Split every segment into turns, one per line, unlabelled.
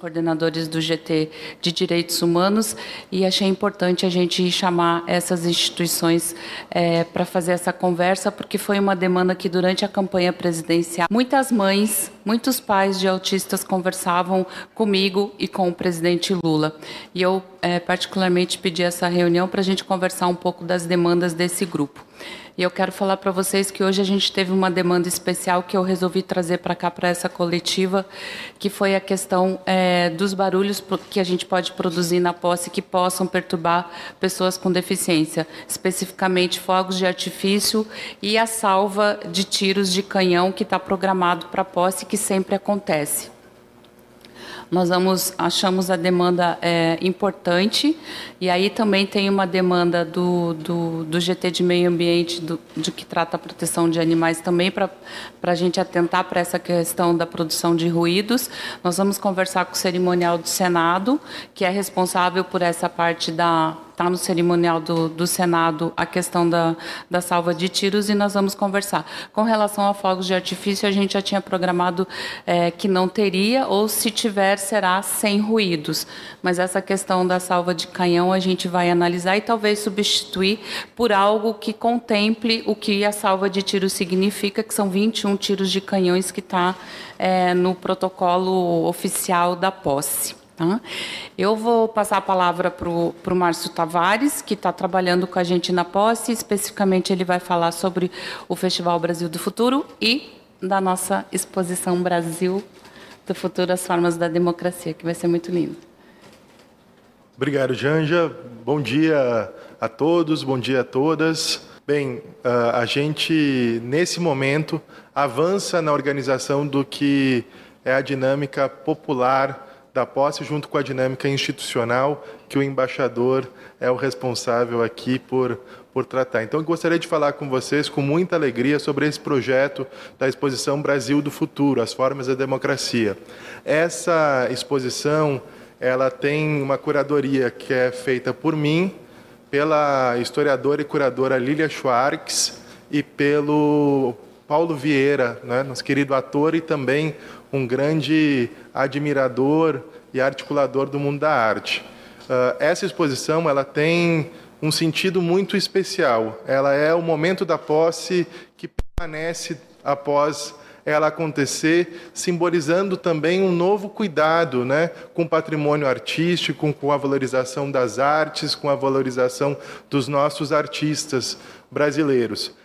coordenadores do GT de Direitos Humanos e achei importante a gente chamar essas instituições é, para fazer essa conversa, porque foi uma demanda que durante a campanha presidencial muitas mães, muitos pais de autistas conversavam comigo e com o presidente Lula. E eu é, particularmente pedi essa reunião para a gente conversar um pouco das demandas desse grupo. E eu quero falar para vocês que hoje a gente teve uma demanda especial que eu resolvi trazer para cá, para essa coletiva, que foi a questão é, dos barulhos que a gente pode produzir na posse que possam perturbar pessoas com deficiência, especificamente fogos de artifício e a salva de tiros de canhão que está programado para a posse, que sempre acontece. Nós vamos, achamos a demanda é, importante e aí também tem uma demanda do, do, do GT de Meio Ambiente, do, de que trata a proteção de animais também, para a gente atentar para essa questão da produção de ruídos. Nós vamos conversar com o cerimonial do Senado, que é responsável por essa parte da está no cerimonial do, do Senado a questão da, da salva de tiros e nós vamos conversar. Com relação a fogos de artifício, a gente já tinha programado é, que não teria, ou se tiver, será sem ruídos. Mas essa questão da salva de canhão a gente vai analisar e talvez substituir por algo que contemple o que a salva de tiros significa, que são 21 tiros de canhões que está é, no protocolo oficial da posse. Tá? Eu vou passar a palavra para o Márcio Tavares, que está trabalhando com a gente na posse. Especificamente, ele vai falar sobre o Festival Brasil do Futuro e da nossa exposição Brasil do Futuro, as Formas da Democracia, que vai ser muito lindo.
Obrigado, Janja. Bom dia a todos, bom dia a todas. Bem, a gente, nesse momento, avança na organização do que é a dinâmica popular da posse, junto com a dinâmica institucional que o embaixador é o responsável aqui por, por tratar. Então, eu gostaria de falar com vocês com muita alegria sobre esse projeto da exposição Brasil do Futuro, as formas da democracia. Essa exposição, ela tem uma curadoria que é feita por mim, pela historiadora e curadora Lilia Schwartz e pelo Paulo Vieira, né, nosso querido ator e também um grande admirador e articulador do mundo da arte. Uh, essa exposição ela tem um sentido muito especial. Ela é o momento da posse que permanece após ela acontecer, simbolizando também um novo cuidado né, com o patrimônio artístico, com a valorização das artes, com a valorização dos nossos artistas brasileiros.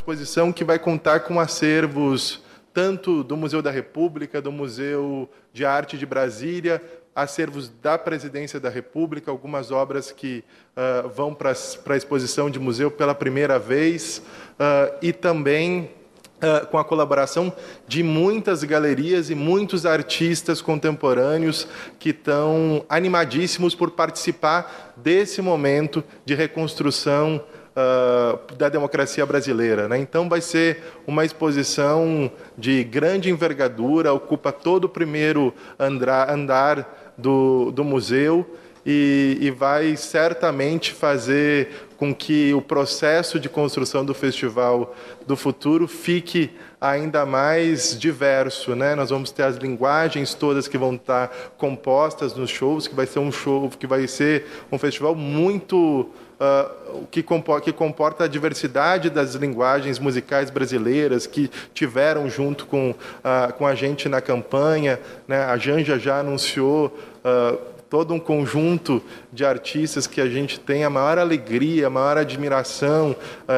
Exposição que vai contar com acervos tanto do Museu da República, do Museu de Arte de Brasília, acervos da Presidência da República, algumas obras que uh, vão para a exposição de museu pela primeira vez, uh, e também uh, com a colaboração de muitas galerias e muitos artistas contemporâneos que estão animadíssimos por participar desse momento de reconstrução uh, da democracia brasileira. Né? Então, vai ser uma exposição de grande envergadura, ocupa todo o primeiro andar do, do museu e, e vai certamente fazer com que o processo de construção do Festival do Futuro fique ainda mais diverso, né? Nós vamos ter as linguagens todas que vão estar compostas nos shows, que vai ser um show, que vai ser um festival muito uh, que, comporta, que comporta a diversidade das linguagens musicais brasileiras que tiveram junto com, uh, com a gente na campanha. Né? A Janja já anunciou uh, todo um conjunto de artistas que a gente tem a maior alegria, a maior admiração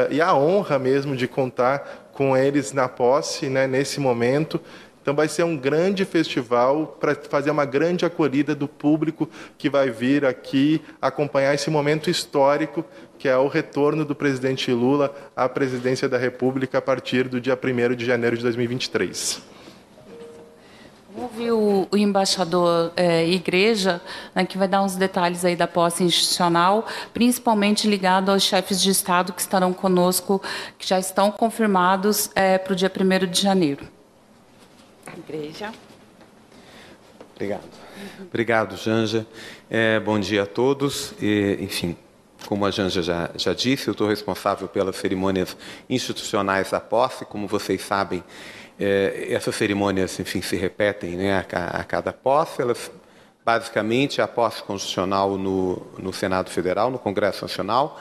e a honra mesmo de contar com eles na posse, né, nesse momento. Então vai ser um grande festival para fazer uma grande acolhida do público que vai vir aqui acompanhar esse momento histórico que é o retorno do presidente Lula à presidência da República a partir do dia 1 de janeiro de 2023.
Ouvi o, o embaixador é, Igreja, né, que vai dar uns detalhes aí da posse institucional, principalmente ligado aos chefes de Estado que estarão conosco, que já estão confirmados é, para o dia 1 de janeiro.
Igreja. Obrigado. Obrigado, Janja. É, bom dia a todos. E, enfim, como a Janja já, já disse, eu estou responsável pelas cerimônias institucionais da posse. Como vocês sabem, é, essas cerimônias, enfim, se repetem né, a, a cada posse. Elas basicamente a posse constitucional no, no Senado Federal, no Congresso Nacional,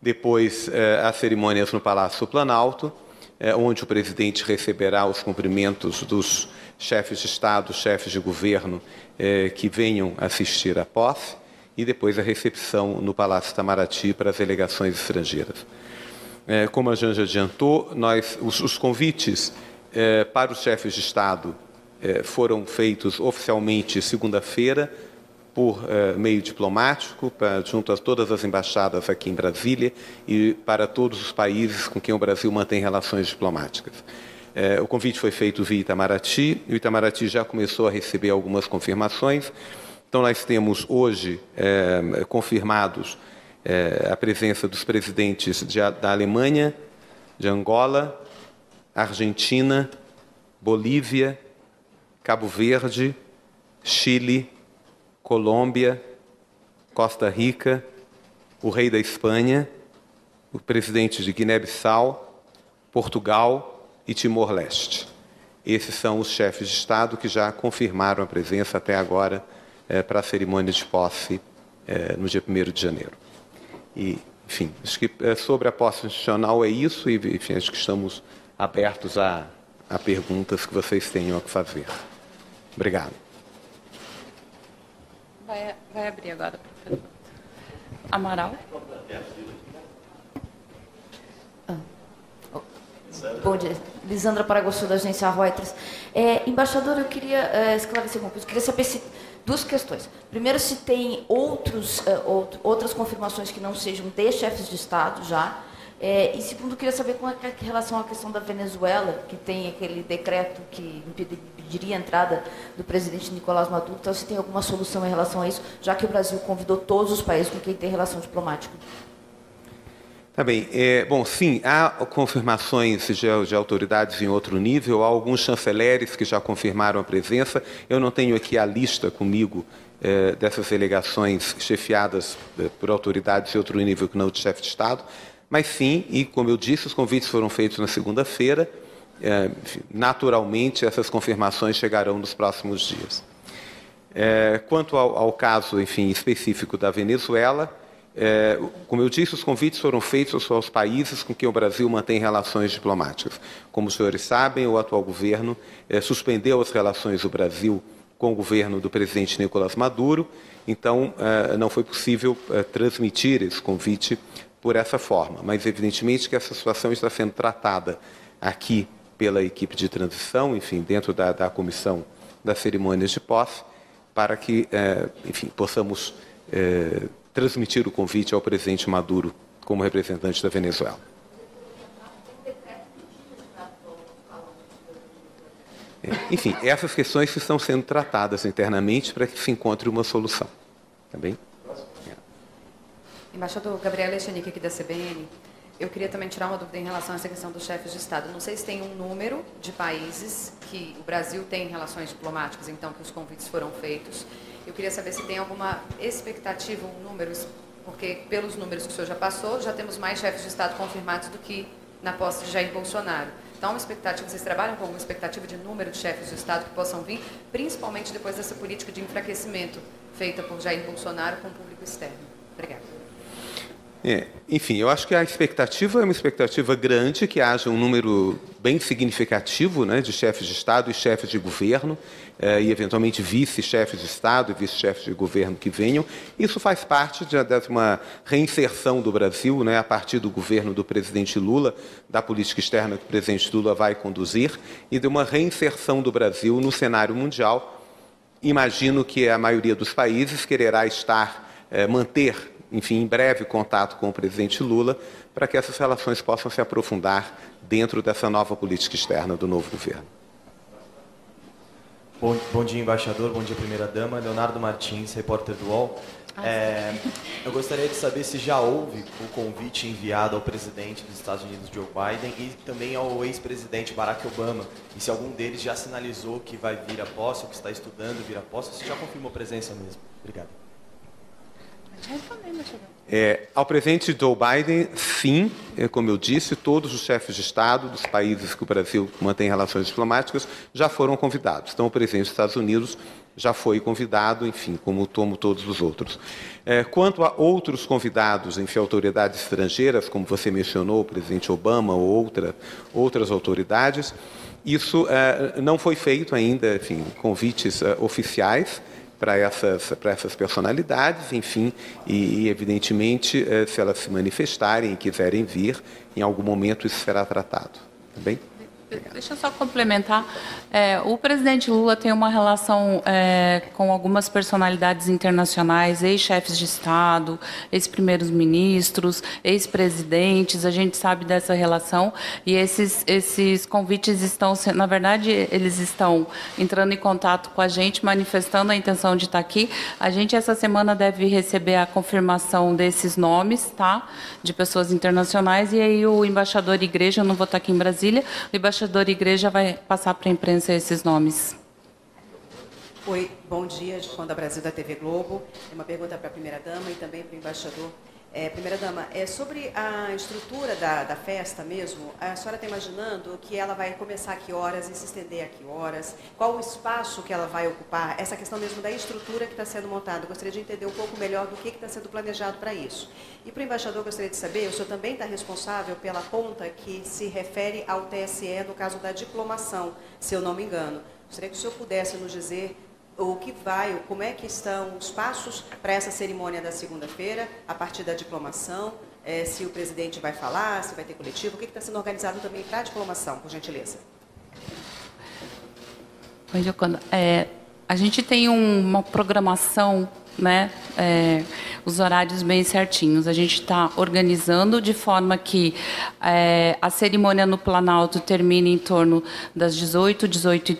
depois eh, as cerimônias no Palácio Planalto, eh, onde o presidente receberá os cumprimentos dos chefes de Estado, chefes de governo eh, que venham assistir à posse, e depois a recepção no Palácio Itamaraty para as delegações estrangeiras. Como a Janja adiantou, nós, os, os convites eh, para os chefes de Estado eh, foram feitos oficialmente segunda-feira, por meio diplomático, para, junto a todas as embaixadas aqui em Brasília e para todos os países com quem o Brasil mantém relações diplomáticas. o convite foi feito via Itamaraty, e o Itamaraty já começou a receber algumas confirmações. Então, nós temos hoje confirmados a presença dos presidentes de, da Alemanha, de Angola, Argentina, Bolívia, Cabo Verde, Chile, Colômbia, Costa Rica, o rei da Espanha, o presidente de Guiné-Bissau, Portugal e Timor-Leste. Esses são os chefes de Estado que já confirmaram a presença até agora é, para a cerimônia de posse é, no dia 1 de janeiro. E, enfim, acho que é, sobre a posse institucional é isso, e enfim, acho que estamos abertos a, a perguntas que vocês tenham a fazer. Obrigado.
Vai, vai abrir agora. Amaral.
Ah. Bom dia. Lisandra Paraguaçu, da agência Reuters. É, embaixador, eu queria é, esclarecer uma coisa. Eu queria saber se duas questões. Primeiro, se tem outros, uh, outras confirmações que não sejam de chefes de Estado já. É, e segundo, queria saber com a, é relação à questão da Venezuela, que tem aquele decreto que impediria a entrada do presidente Nicolás Maduro. Então, se tem alguma solução em relação a isso, já que o Brasil convidou todos os países com quem tem relação diplomática.
Tá bem. É, bom, sim, há confirmações de, de, autoridades em outro nível, há alguns chanceleres que já confirmaram a presença. Eu não tenho aqui a lista comigo é, dessas delegações chefiadas é, por autoridades de outro nível que não de chefe de Estado, mas sim, e como eu disse, os convites foram feitos na segunda-feira. É, naturalmente, essas confirmações chegarão nos próximos dias. É, quanto ao, ao caso, enfim, específico da Venezuela, é, como eu disse, os convites foram feitos aos países com quem o Brasil mantém relações diplomáticas. Como os senhores sabem, o atual governo é, suspendeu as relações do Brasil com o governo do presidente Nicolás Maduro, então é, não foi possível é, transmitir esse convite por essa forma. Mas, evidentemente, que essa situação está sendo tratada aqui pela equipe de transição, enfim, dentro da, da comissão das cerimônias de posse, para que, é, enfim, possamos é, transmitir o convite ao presidente Maduro como representante da Venezuela. É, enfim, essas questões estão sendo tratadas internamente para que se encontre uma solução. Tá bem?
Embaixador Gabriel Echenique, aqui da CBN. Eu queria também tirar uma dúvida em relação a essa questão dos chefes de Estado. Não sei se tem um número de países que o Brasil tem relações diplomáticas, então, que os convites foram feitos. Eu queria saber se tem alguma expectativa, um número, porque pelos números que o senhor já passou, já temos mais chefes de Estado confirmados do que na posse de Jair Bolsonaro. Então, uma expectativa, vocês trabalham com uma expectativa de número de chefes de Estado que possam vir, principalmente depois dessa política de enfraquecimento feita por Jair Bolsonaro com o público externo?
É, enfim, eu acho que a expectativa é uma expectativa grande, que haja um número bem significativo né, de chefes de Estado e chefes de governo, é, e eventualmente vice-chefes de Estado e vice-chefes de governo que venham. Isso faz parte de, de uma reinserção do Brasil, né, a partir do governo do presidente Lula, da política externa que o presidente Lula vai conduzir, e de uma reinserção do Brasil no cenário mundial. Imagino que a maioria dos países quererá estar, é, manter enfim, em breve contato com o presidente Lula para que essas relações possam se aprofundar dentro dessa nova política externa do novo governo.
Bom, bom dia, embaixador. Bom dia, primeira-dama. Leonardo Martins, repórter do UOL. Ah, é, eu gostaria de saber se já houve o convite enviado ao presidente dos Estados Unidos, Joe Biden, e também ao ex-presidente Barack Obama, e se algum deles já sinalizou que vai vir a posse, ou que está estudando vir a posse, ou se já confirmou presença mesmo. Obrigado.
É, ao presidente Joe Biden, sim, é, como eu disse, todos os chefes de Estado dos países que o Brasil mantém relações diplomáticas já foram convidados. Então, o presidente dos Estados Unidos já foi convidado, enfim, como tomo todos os outros. É, quanto a outros convidados, enfim, autoridades estrangeiras, como você mencionou, o presidente Obama ou outra, outras autoridades, isso é, não foi feito ainda, enfim, convites é, oficiais para essas, para essas personalidades, enfim, e, e evidentemente, é, se elas se manifestarem e quiserem vir, em algum momento isso será tratado. Tá bem?
Deixa eu só complementar. É, o presidente Lula tem uma relação é, com algumas personalidades internacionais, ex-chefes de Estado, ex-primeiros ministros, ex-presidentes. A gente sabe dessa relação e esses, esses convites estão, na verdade, eles estão entrando em contato com a gente, manifestando a intenção de estar aqui. A gente essa semana deve receber a confirmação desses nomes, tá, de pessoas internacionais e aí o embaixador Igreja, eu não vou estar aqui em Brasília, o embaixador embaixador Igreja vai passar para a imprensa esses nomes.
Oi, bom dia, João da Brasil da TV Globo. Uma pergunta para a primeira-dama e também para o embaixador. É, primeira-dama, é sobre a estrutura da, da festa mesmo, a senhora está imaginando que ela vai começar a que horas e se estender a que horas? Qual o espaço que ela vai ocupar? Essa questão mesmo da estrutura que está sendo montada. gostaria de entender um pouco melhor do que está sendo planejado para isso. E para o embaixador, gostaria de saber, o senhor também está responsável pela conta que se refere ao TSE no caso da diplomação, se eu não me engano. Gostaria que o senhor pudesse nos dizer o que vai, como é que estão os passos para essa cerimônia da segunda-feira, a partir da diplomação, é, se o presidente vai falar, se vai ter coletivo, o que está sendo organizado também para a diplomação, por gentileza.
Oi, Gioconda. É, a gente tem um, uma programação, né, é, os horários bem certinhos. A gente está organizando de forma que é, a cerimônia no Planalto termine em torno das 18, 18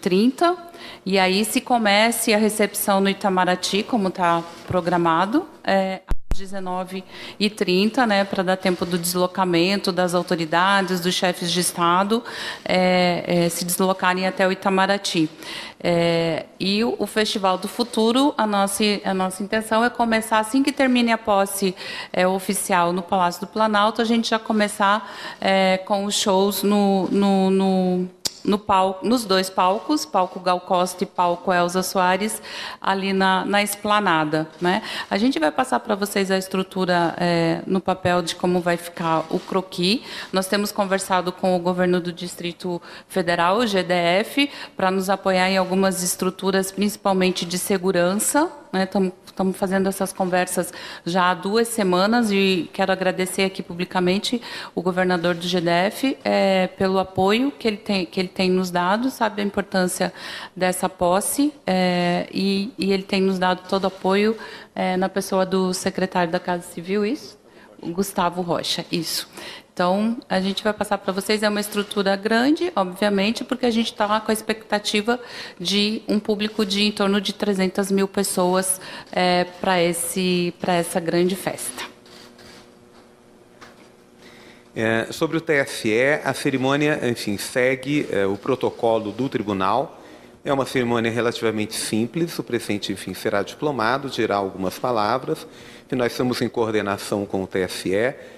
e 30 aí se comece a recepção no Itamaraty, como está programado, é, às 19h30, né, para dar tempo do deslocamento das autoridades, dos chefes de Estado, é, é, se deslocarem até o Itamaraty. É, e o, o, Festival do Futuro, a nossa, a nossa intenção é começar, assim que termine a posse é, oficial no Palácio do Planalto, a gente já começar é, com os shows no, no, no no palco, nos dois palcos, palco Gal Costa e palco Elza Soares, ali na, na esplanada. Né? A gente vai passar para vocês a estrutura é, no papel de como vai ficar o croqui. Nós temos conversado com o governo do Distrito Federal, o GDF, para nos apoiar em algumas estruturas, principalmente de segurança. Estamos né? Fazendo essas conversas já há duas semanas e quero agradecer aqui publicamente o governador do GDF é, pelo apoio que ele, tem, que ele tem nos dado, sabe a importância dessa posse é, e, e, ele tem nos dado todo apoio é, na pessoa do secretário da Casa Civil, isso? Gustavo Rocha, isso. Então, a gente vai passar para vocês. É uma estrutura grande, obviamente, porque a gente está com a expectativa de um público de em torno de 300 mil pessoas é, para essa grande festa.
É, sobre o TSE, a cerimônia, enfim, segue é, o protocolo do tribunal. É uma cerimônia relativamente simples. O presidente, enfim, será diplomado, dirá algumas palavras. E nós estamos em coordenação com o ah,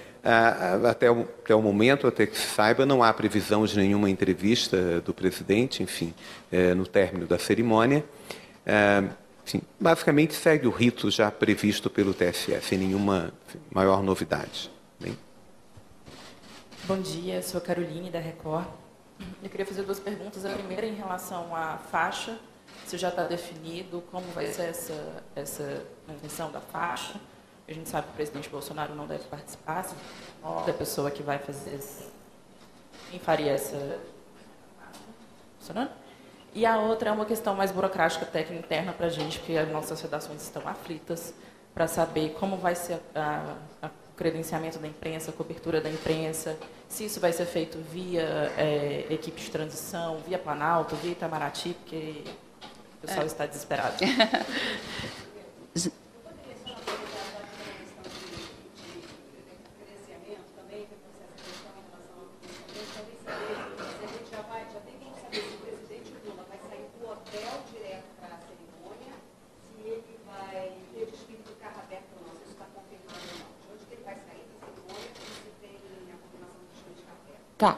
até, o, até o momento, até que se saiba, não há previsão de nenhuma entrevista do presidente, enfim, é, no término da cerimônia. É, enfim, basicamente segue o rito já previsto pelo TSE, sem nenhuma maior novidade. Bem?
Bom dia, sou Caroline da Record. Eu queria fazer duas perguntas. A primeira em relação à faixa, se já está definido como vai ser essa, essa manutenção da faixa. A gente sabe que o presidente Bolsonaro não deve participar, se da pessoa que vai fazer. Quem faria essa. Funcionando? E a outra é uma questão mais burocrática, técnica interna para a gente, porque as nossas redações estão aflitas para saber como vai ser o credenciamento da imprensa, a cobertura da imprensa, se isso vai ser feito via é, equipe de transição, via Planalto, via Itamaraty, porque o pessoal é. está desesperado.
Tá.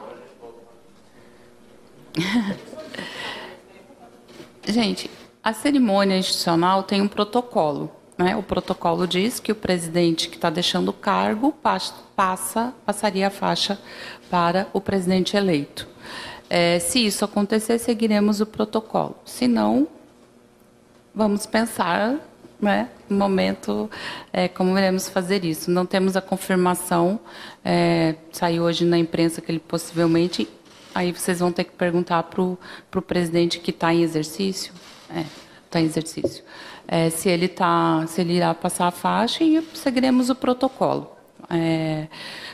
Gente, A cerimônia institucional tem um protocolo. Né? O protocolo diz que o presidente que está deixando o cargo passa, passaria a faixa para o presidente eleito. É, se isso acontecer, seguiremos o protocolo. Se não, vamos pensar né, no momento é, como iremos fazer isso. Não temos a confirmação, é, saiu hoje na imprensa que ele possivelmente. Aí vocês vão ter que perguntar para o presidente que está em exercício. É, está em exercício. É, se ele tá, se ele irá passar a faixa e seguiremos o protocolo. É,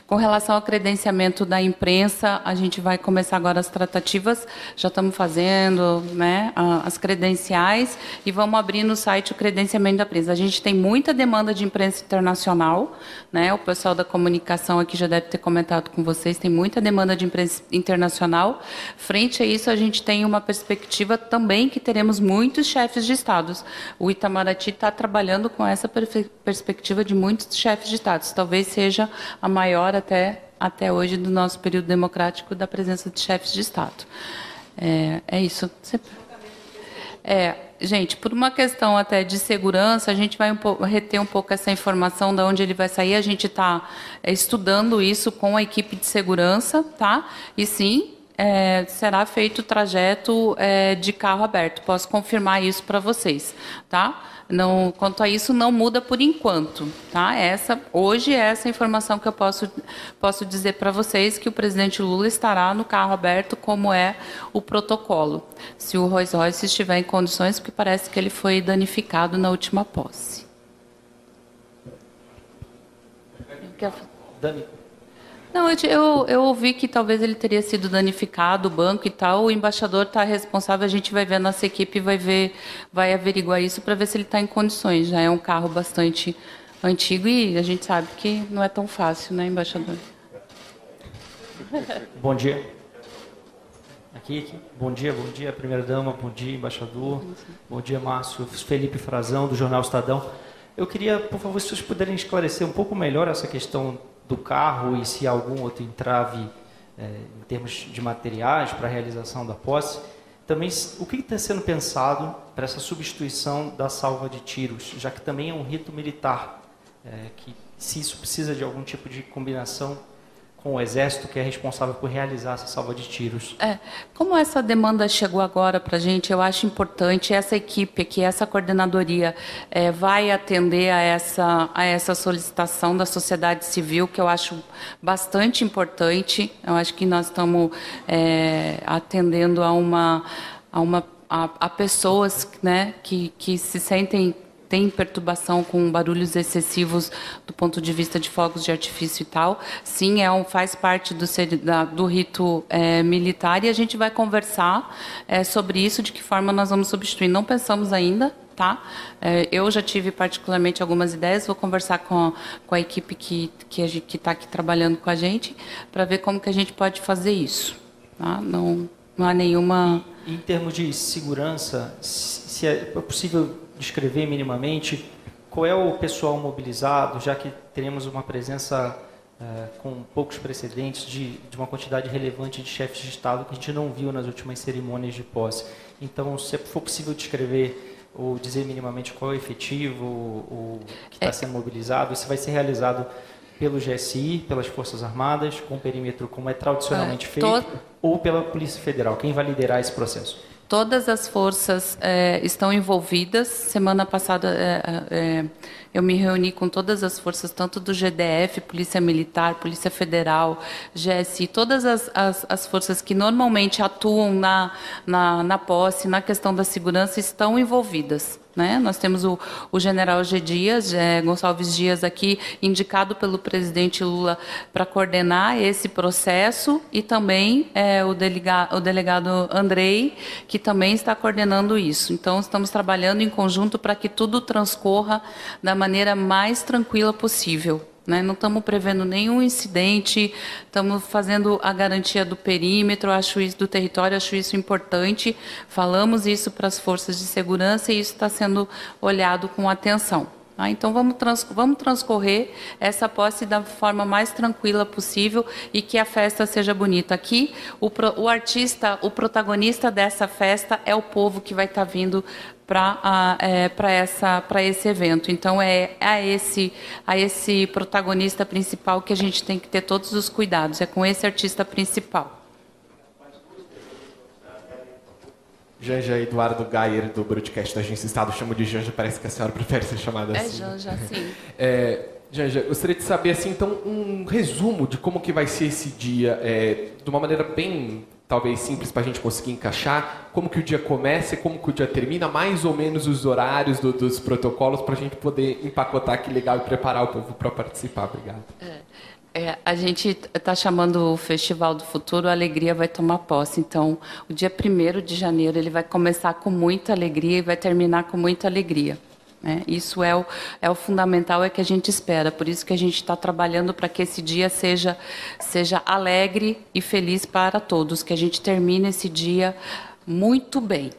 com relação ao credenciamento da imprensa, a gente vai começar agora as tratativas, já estamos fazendo né, as credenciais e vamos abrir no site o credenciamento da imprensa. A gente tem muita demanda de imprensa internacional, né, o pessoal da comunicação aqui já deve ter comentado com vocês, tem muita demanda de imprensa internacional. Frente a isso, a gente tem uma perspectiva também que teremos muitos chefes de estados. O Itamaraty está trabalhando com essa perspectiva de muitos chefes de estados. Talvez seja a maior até, até hoje do nosso período democrático da presença de chefes de Estado. É, é isso. É, gente, por uma questão até de segurança, a gente vai um reter um pouco essa informação de onde ele vai sair. A gente está é, estudando isso com a equipe de segurança, tá? E sim, é, será feito o trajeto é, de carro aberto. Posso confirmar isso para vocês, tá? Não, quanto a isso, não muda por enquanto. Tá? Essa, hoje, é essa informação que eu posso, posso dizer para vocês que o presidente Lula estará no carro aberto, como é o protocolo. Se o Rolls Royce estiver em condições, porque parece que ele foi danificado na última posse. Dani. Não, eu, eu, eu, ouvi que talvez ele teria sido danificado, o banco e tal. O embaixador está responsável, a gente vai ver a nossa equipe vai ver, vai averiguar isso para ver se ele está em condições. Já é um carro bastante antigo e a gente sabe que não é tão fácil, né, embaixador?
Bom dia. Aqui, aqui. Bom dia, bom dia, primeira dama, bom dia, embaixador. Bom dia, Márcio Felipe Frazão, do Jornal Estadão. Eu queria, por favor, se vocês puderem esclarecer um pouco melhor essa questão do carro e se algum outro entrave é, em termos de materiais para a realização da posse. Também, o que está sendo pensado para essa substituição da salva de tiros, já que também é um rito militar, é, que se isso precisa de algum tipo de combinação com o Exército, que é responsável por realizar essa salva de tiros.
É, como essa demanda chegou agora para a gente, eu acho importante essa equipe aqui, essa coordenadoria, é, vai atender a essa, a essa solicitação da sociedade civil, que eu acho bastante importante. Eu acho que nós estamos é, atendendo a uma a uma a, a pessoas né, que, que se sentem tem perturbação com barulhos excessivos do ponto de vista de fogos de artifício e tal, sim, é um, faz parte do, da, do rito é, militar e a gente vai conversar é, sobre isso, de que forma nós vamos substituir. Não pensamos ainda, tá? É, eu já tive particularmente algumas ideias, vou conversar com a, com a equipe que está aqui trabalhando com a gente para ver como que a gente pode fazer isso. Tá? Não, não há nenhuma.
Em termos de segurança, se é possível descrever minimamente qual é o pessoal mobilizado, já que teremos uma presença é, com poucos precedentes de, de, uma quantidade relevante de chefes de Estado que a gente não viu nas últimas cerimônias de posse. Então, se for possível descrever ou dizer minimamente qual é o efetivo, o que está é. sendo mobilizado, isso vai ser realizado pelo GSI, pelas Forças Armadas, com perímetro como é tradicionalmente é, feito, ou pela Polícia Federal? Quem vai liderar esse processo?
Todas as forças é, estão envolvidas. Semana passada é, é, eu me reuni com todas as forças, tanto do GDF, Polícia Militar, Polícia Federal, GSI, todas as, as, as forças que normalmente atuam na, na, na posse, na questão da segurança, estão envolvidas. Né? Nós temos o, o general G. Dias, é, Gonçalves Dias, aqui, indicado pelo presidente Lula para coordenar esse processo, e também é, o, delega, o delegado Andrei, que também está coordenando isso. Então, estamos trabalhando em conjunto para que tudo transcorra da maneira mais tranquila possível. Né? Não estamos prevendo nenhum incidente, estamos fazendo a garantia do perímetro, acho isso do território, acho isso importante. Falamos isso para as forças de segurança e isso está sendo olhado com atenção. Tá? Então vamos, trans, vamos transcorrer essa posse da forma mais tranquila possível e que a festa seja bonita. Aqui, o, o artista, o protagonista dessa festa é o povo que vai estar tá vindo para é, essa para esse evento. Então é a esse a esse protagonista principal que a gente tem que ter todos os cuidados. É com esse artista principal.
Janja Eduardo Gayer, do broadcast da Agência Estado, chamo de Janja, parece que a senhora prefere ser chamada
é
assim.
É Janja, sim.
É, Janja, gostaria de saber, assim, então, um resumo de como que vai ser esse dia, é, de uma maneira bem, talvez, simples para a gente conseguir encaixar, como que o dia começa e como que o dia termina, mais ou menos os horários do, dos protocolos, para a gente poder empacotar que legal e preparar o povo para participar. Obrigado.
É. É, a gente está chamando o Festival do Futuro, a alegria vai tomar posse. Então, o dia 1 de janeiro ele vai começar com muita alegria e vai terminar com muita alegria. Né? Isso é o, é o fundamental, é que a gente espera. Por isso que a gente está trabalhando para que esse dia seja, seja alegre e feliz para todos, que a gente termine esse dia muito bem.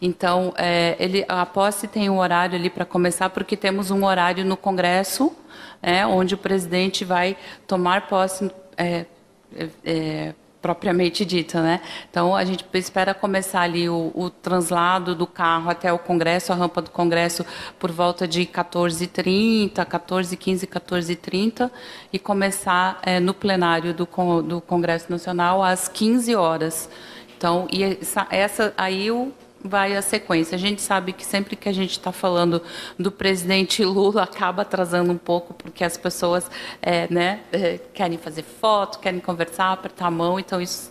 Então, é, ele, a posse tem um horário ali para começar, porque temos um horário no Congresso é, onde o presidente vai tomar posse é, é, é, propriamente dita, né? Então a gente espera começar ali o, o, translado do carro até o Congresso, a rampa do Congresso, por volta de 14h30, 14h15, 14h30 e começar é, no plenário do, do Congresso Nacional às 15 horas. Então, e essa, essa aí o vai a sequência. A gente sabe que sempre que a gente está falando do presidente Lula, acaba atrasando um pouco, porque as pessoas é, né, é, querem fazer foto, querem conversar, apertar a mão, então isso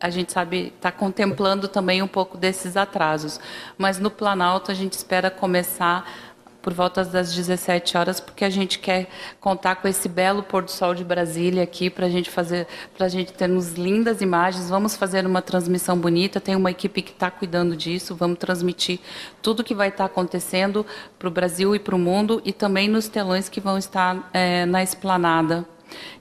a gente sabe está contemplando também um pouco desses atrasos. Mas no Planalto a gente espera começar por volta das 17 horas, porque a gente quer contar com esse belo pôr do sol de Brasília aqui para a gente fazer, para a gente termos lindas imagens. Vamos fazer uma transmissão bonita. Tem uma equipe que está cuidando disso. Vamos transmitir tudo que vai estar tá acontecendo para o Brasil e para o mundo e também nos telões que vão estar é, na esplanada.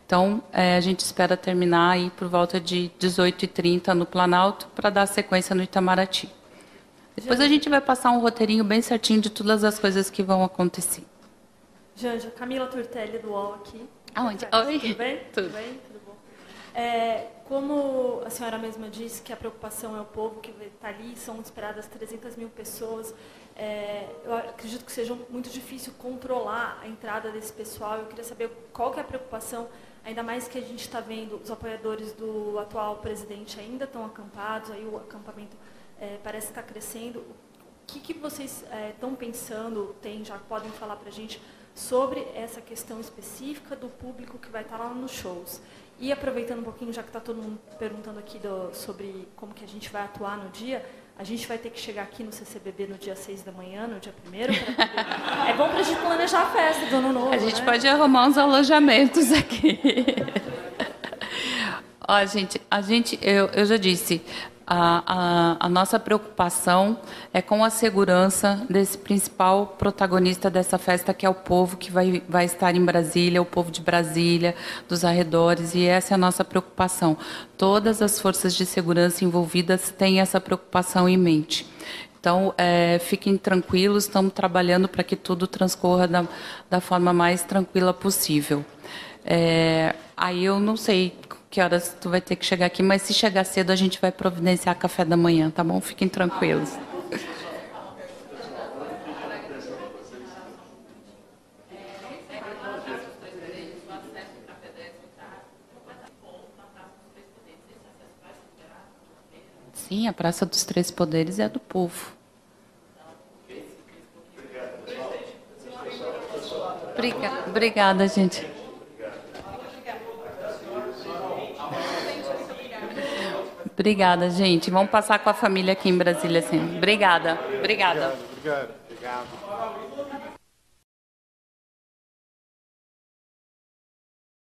Então, é, a gente espera terminar aí por volta de 18h30 no Planalto para dar sequência no Itamaraty. Depois a gente vai passar um roteirinho bem certinho de todas as coisas que vão acontecer.
Janja, Camila Turtelli do UOL aqui.
Aonde?
Oi. Tudo bem? Tudo, Tudo bem? Tudo bom. É, como a senhora mesma disse que a preocupação é o povo que está ali, são esperadas 300 mil pessoas, é, eu acredito que seja muito difícil controlar a entrada desse pessoal. Eu queria saber qual que é a preocupação, ainda mais que a gente está vendo os apoiadores do atual presidente ainda estão acampados, aí o acampamento é, parece estar crescendo. O que, que vocês estão é, pensando, tem, já podem falar para a gente, sobre essa questão específica do público que vai estar lá nos shows? E aproveitando um pouquinho, já que está todo mundo perguntando aqui do, sobre como que a gente vai atuar no dia, a gente vai ter que chegar aqui no CCBB no dia 6 da manhã, no dia 1 poder... É bom para a gente planejar a festa do ano novo,
A gente
né?
pode arrumar uns alojamentos aqui. Ó, gente, a gente, eu, eu já disse, a, a, a, nossa preocupação é com a segurança desse principal protagonista dessa festa, que é o povo que vai, vai estar em Brasília, o povo de Brasília, dos arredores, e essa é a nossa preocupação. Todas as forças de segurança envolvidas têm essa preocupação em mente. Então, é, fiquem tranquilos, estamos trabalhando para que tudo transcorra da, da forma mais tranquila possível. É, aí eu não sei que horas tu vai ter que chegar aqui, mas se chegar cedo a gente vai providenciar café da manhã, tá bom? Fiquem tranquilos. Sim, a Praça dos Três Poderes é do povo. Obrigada, obrigada gente. Obrigada, gente. Vamos passar com a família aqui em Brasília, sim. Obrigada. Obrigada.
Obrigado. Obrigado. obrigado.